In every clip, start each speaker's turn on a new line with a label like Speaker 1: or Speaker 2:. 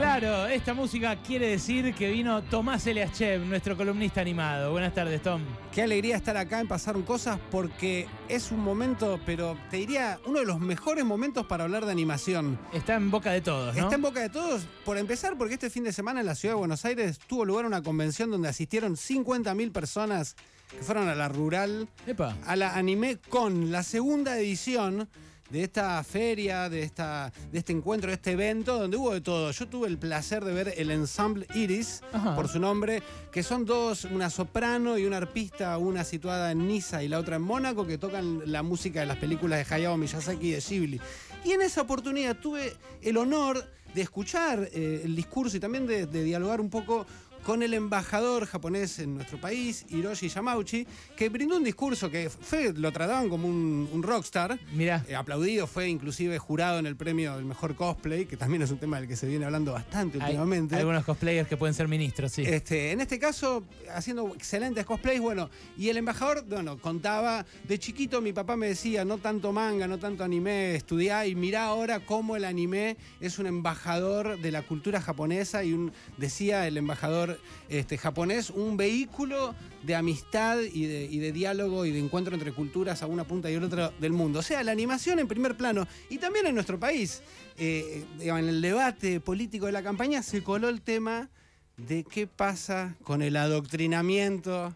Speaker 1: Claro, esta música quiere decir que vino Tomás Eliachev, nuestro columnista animado. Buenas tardes, Tom.
Speaker 2: Qué alegría estar acá en Pasaron Cosas porque es un momento, pero te diría, uno de los mejores momentos para hablar de animación.
Speaker 1: Está en boca de todos, ¿no?
Speaker 2: Está en boca de todos, por empezar, porque este fin de semana en la ciudad de Buenos Aires tuvo lugar una convención donde asistieron 50.000 personas que fueron a la rural,
Speaker 1: Epa.
Speaker 2: a la Anime Con, la segunda edición de esta feria, de, esta, de este encuentro, de este evento, donde hubo de todo. Yo tuve el placer de ver el ensemble Iris,
Speaker 1: Ajá.
Speaker 2: por su nombre, que son dos, una soprano y una arpista, una situada en Niza y la otra en Mónaco, que tocan la música de las películas de Hayao Miyazaki y de Ghibli. Y en esa oportunidad tuve el honor de escuchar eh, el discurso y también de, de dialogar un poco con el embajador japonés en nuestro país, Hiroshi Yamauchi, que brindó un discurso que fue, lo trataban como un, un rockstar.
Speaker 1: Mirá.
Speaker 2: Eh, aplaudido, fue inclusive jurado en el premio del mejor cosplay, que también es un tema del que se viene hablando bastante
Speaker 1: Hay
Speaker 2: últimamente.
Speaker 1: algunos cosplayers que pueden ser ministros, sí.
Speaker 2: Este, en este caso, haciendo excelentes cosplays, bueno, y el embajador, bueno, contaba, de chiquito mi papá me decía, no tanto manga, no tanto anime, estudiá y mirá ahora cómo el anime es un embajador de la cultura japonesa y un, decía el embajador este, japonés, un vehículo de amistad y de, diálogo y de encuentro entre culturas a una punta y a otra del mundo. O sea, la animación en primer plano y también en nuestro país, eh, en el debate político de la campaña se coló el tema de qué pasa con el adoctrinamiento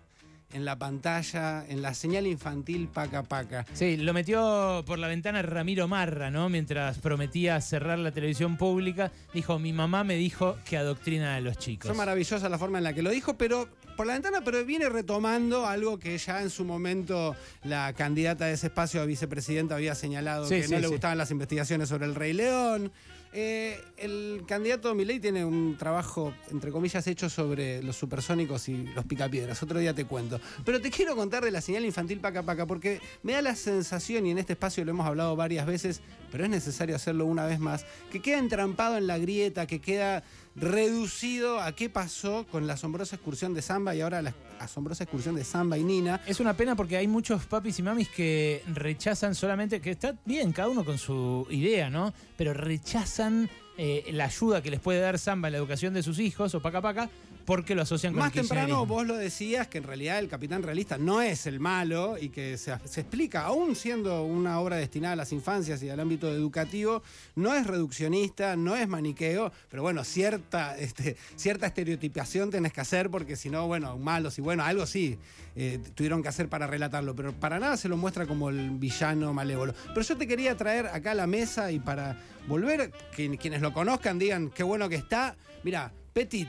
Speaker 2: en la pantalla, en la señal infantil paca paca.
Speaker 1: Sí, lo metió por la ventana Ramiro Marra, ¿no? Mientras prometía cerrar la televisión pública, dijo, mi mamá me dijo que adoctrina a los chicos.
Speaker 2: Fue maravillosa la forma en la que lo dijo, pero por la ventana, pero viene retomando algo que ya en su momento la candidata de ese espacio a vicepresidenta había señalado
Speaker 1: Sí,
Speaker 2: que
Speaker 1: sí,
Speaker 2: no le
Speaker 1: sí.
Speaker 2: gustaban las investigaciones sobre el Rey León. Eh, el candidato Milei tiene un trabajo, entre comillas, hecho sobre los supersónicos y los picapiedras. Otro día te cuento. Pero te quiero contar de la señal infantil paca paca, porque me da la sensación, y en este espacio lo hemos hablado varias veces, pero es necesario hacerlo una vez más, que queda entrampado en la grieta, que queda reducido a qué pasó con la asombrosa excursión de Samba y ahora la asombrosa excursión de Samba y Nina.
Speaker 1: Es una pena porque hay muchos papis y mamis que rechazan solamente, que está bien, cada uno con su idea, ¿no? Pero rechazan And. Eh, la ayuda que les puede dar Samba en la educación de sus hijos o paca paca porque lo asocian con
Speaker 2: Más temprano vos lo decías que en realidad el capitán realista no es el malo y que se, se explica, aún siendo una obra destinada a las infancias y al ámbito educativo, no es reduccionista, no es maniqueo, pero bueno, cierta, este, cierta estereotipación tenés que hacer porque si no, bueno, malos y bueno, algo sí eh, tuvieron que hacer para relatarlo, pero para nada se lo muestra como el villano malévolo. Pero yo te quería traer acá a la mesa y para volver, que quienes lo conozcan digan qué bueno que está. Mira, Petit.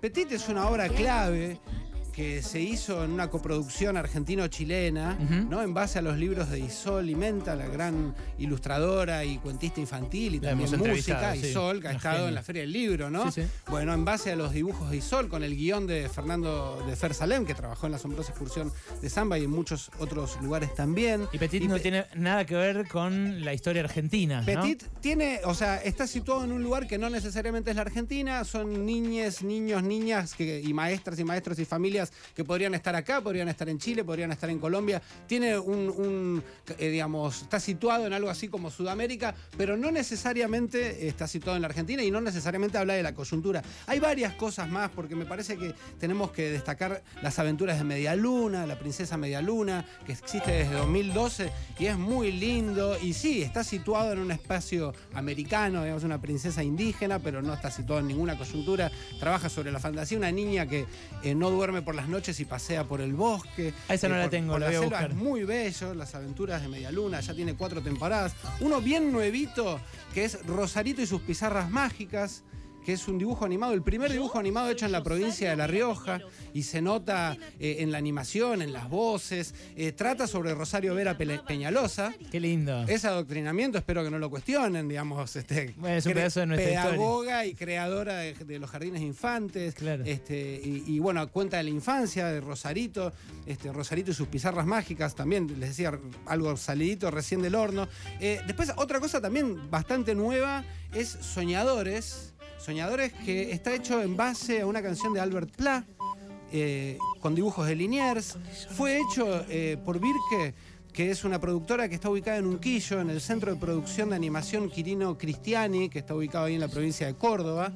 Speaker 2: Petit es una obra clave que se hizo en una coproducción argentino-chilena. ¿no? En base a los libros de Isol Menta, la gran ilustradora y cuentista infantil y
Speaker 1: La
Speaker 2: también música,
Speaker 1: sí.
Speaker 2: Isol, que ha estado
Speaker 1: genia.
Speaker 2: en la Feria del Libro, ¿no?
Speaker 1: Sí, sí.
Speaker 2: Bueno, en base a los dibujos de Isol, con el guion de Fernando de Fer Salem, que trabajó en la asombrosa excursión de Samba y en muchos otros lugares también.
Speaker 1: Y Petit no
Speaker 2: Pe-
Speaker 1: tiene nada que ver con la historia argentina, ¿no?
Speaker 2: Petit tiene, o sea, está situado en un lugar que no necesariamente es la Argentina, son niñes, niños, niñas que, y maestras y maestros y familias que podrían estar acá, podrían estar en Chile, podrían estar en Colombia. Tiene un, eh, digamos, está situado en algo así como Sudamérica, pero no necesariamente está situado en la Argentina y no necesariamente habla de la coyuntura. Hay varias cosas más, porque me parece que tenemos que destacar las aventuras de Medialuna, la princesa Medialuna, que existe desde 2012 y es muy lindo. Y sí, está situado en un espacio americano, digamos, una princesa indígena, pero no está situado en ninguna coyuntura. Trabaja sobre la fantasía, una niña que eh, no duerme por las noches y pasea por el bosque.
Speaker 1: Ah, esa no
Speaker 2: eh,
Speaker 1: la
Speaker 2: por-
Speaker 1: tengo,
Speaker 2: por
Speaker 1: la
Speaker 2: la
Speaker 1: voy a
Speaker 2: selva.
Speaker 1: buscar.
Speaker 2: Es muy bello, las aventuras de Medialuna, ya tiene cuatro temporadas. Uno bien nuevito, que es Rosarito y sus pizarras mágicas que es un dibujo animado, el primer dibujo animado hecho en la provincia de La Rioja, y se nota eh, en la animación, en las voces, eh, trata sobre Rosario Vera Peñalosa,
Speaker 1: Qué lindo.
Speaker 2: ese adoctrinamiento espero que no lo cuestionen, digamos, este,
Speaker 1: Bueno, es un pedazo de nuestra historia.
Speaker 2: pedagoga y creadora de, de los jardines infantes,
Speaker 1: Claro.
Speaker 2: este, y, y, bueno, cuenta de la infancia, de Rosarito, este, Rosarito y sus pizarras mágicas, también les decía algo salidito recién del horno. Eh, después, otra cosa también bastante nueva es Soñadores, Soñadores que está hecho en base a una canción de Albert Pla, eh, con dibujos de Liniers. Fue hecho eh, por Virke, que es una productora que está ubicada en Unquillo, en el Centro de Producción de Animación Quirino Cristiani, que está ubicado ahí en la provincia de Córdoba.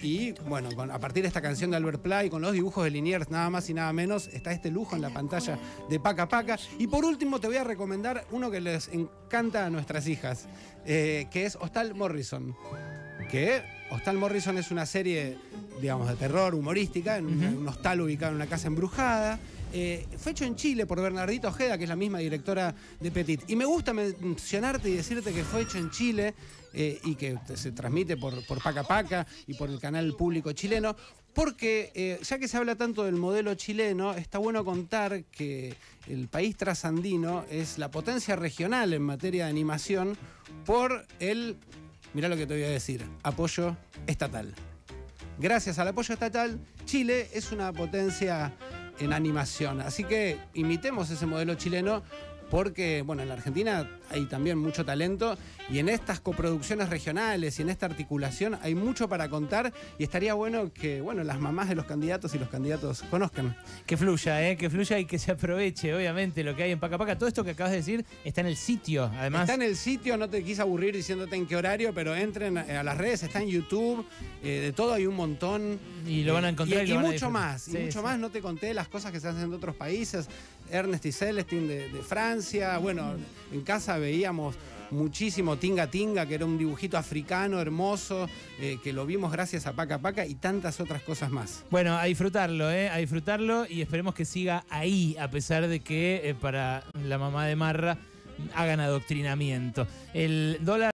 Speaker 2: Y bueno, a partir de esta canción de Albert Play, con los dibujos de Liniers, nada más y nada menos, está este lujo en la pantalla de Paca Paca. Y por último, te voy a recomendar uno que les encanta a nuestras hijas, eh, que es Hostal Morrison. Que Hostal Morrison es una serie, digamos, de terror humorística, en un- hostal ubicado en una casa embrujada. Eh, fue hecho en Chile por Bernardita Ojeda, que es la misma directora de Petit. Y me gusta mencionarte y decirte que fue hecho en Chile eh, y que se transmite por, por Paca Paca y por el canal público chileno, porque eh, ya que se habla tanto del modelo chileno, está bueno contar que el país trasandino es la potencia regional en materia de animación por el, mirá lo que te voy a decir, apoyo estatal. Gracias al apoyo estatal, Chile es una potencia en animación. Así que imitemos ese modelo chileno porque, bueno, en la Argentina hay también mucho talento y en estas coproducciones regionales y en esta articulación hay mucho para contar y estaría bueno que, bueno, las mamás de los candidatos y los candidatos conozcan.
Speaker 1: Que fluya, ¿eh? que fluya y que se aproveche, obviamente, lo que hay en Paca Paca. Todo esto que acabas de decir está en el sitio, además.
Speaker 2: Está en el sitio, no te quise aburrir diciéndote en qué horario, pero entren a, las redes, está en YouTube, eh, de todo hay un montón.
Speaker 1: Y lo van a encontrar y,
Speaker 2: Y,
Speaker 1: a
Speaker 2: mucho más, y mucho
Speaker 1: sí.
Speaker 2: más. No te conté las cosas que se hacen en otros países. Ernest y Celestine de, de Bueno, en casa veíamos muchísimo Tinga Tinga, que era un dibujito africano hermoso, eh, que lo vimos gracias a Paca Paca y tantas otras cosas más.
Speaker 1: Bueno, a disfrutarlo, ¿eh? A disfrutarlo y esperemos que siga ahí, a pesar de que eh, para la mamá de Marra hagan adoctrinamiento. El dólar.